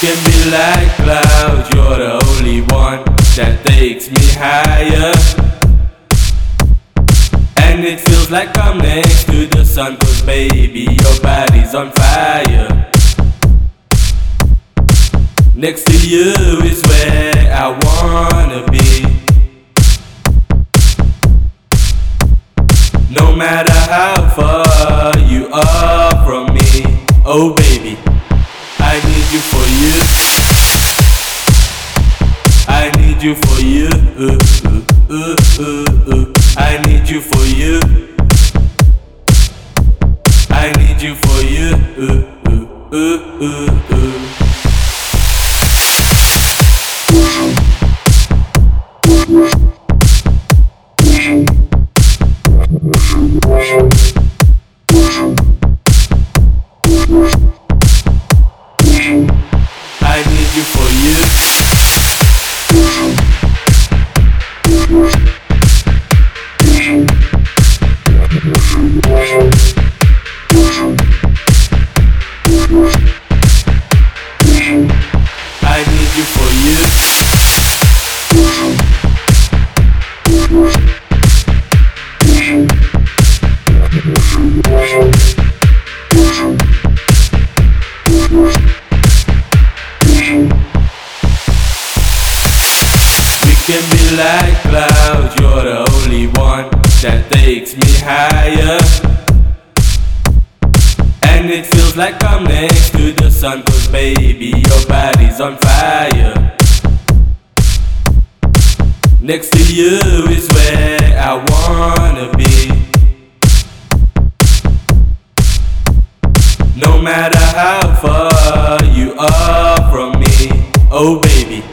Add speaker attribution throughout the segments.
Speaker 1: can be like clouds, you're the only one that takes me higher. And it feels like I'm next to the sun, cause baby, your body's on fire. Next to you is where need you for you. I need you for you. I need you for you. I need you for you. We can be like clouds, you're the only one that takes me higher. Like I'm next to the sun, cause baby, your body's on fire. Next to you is where I wanna be. No matter how far you are from me, oh baby,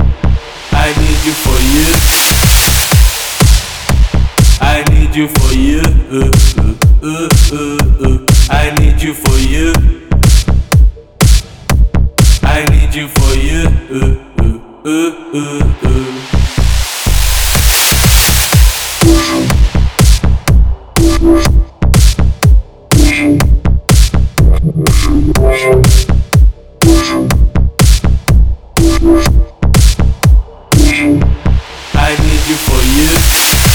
Speaker 1: I need you for you. I need you for you. I need you for you. I need you for you. Uh, uh, uh, uh, uh. I need you for you.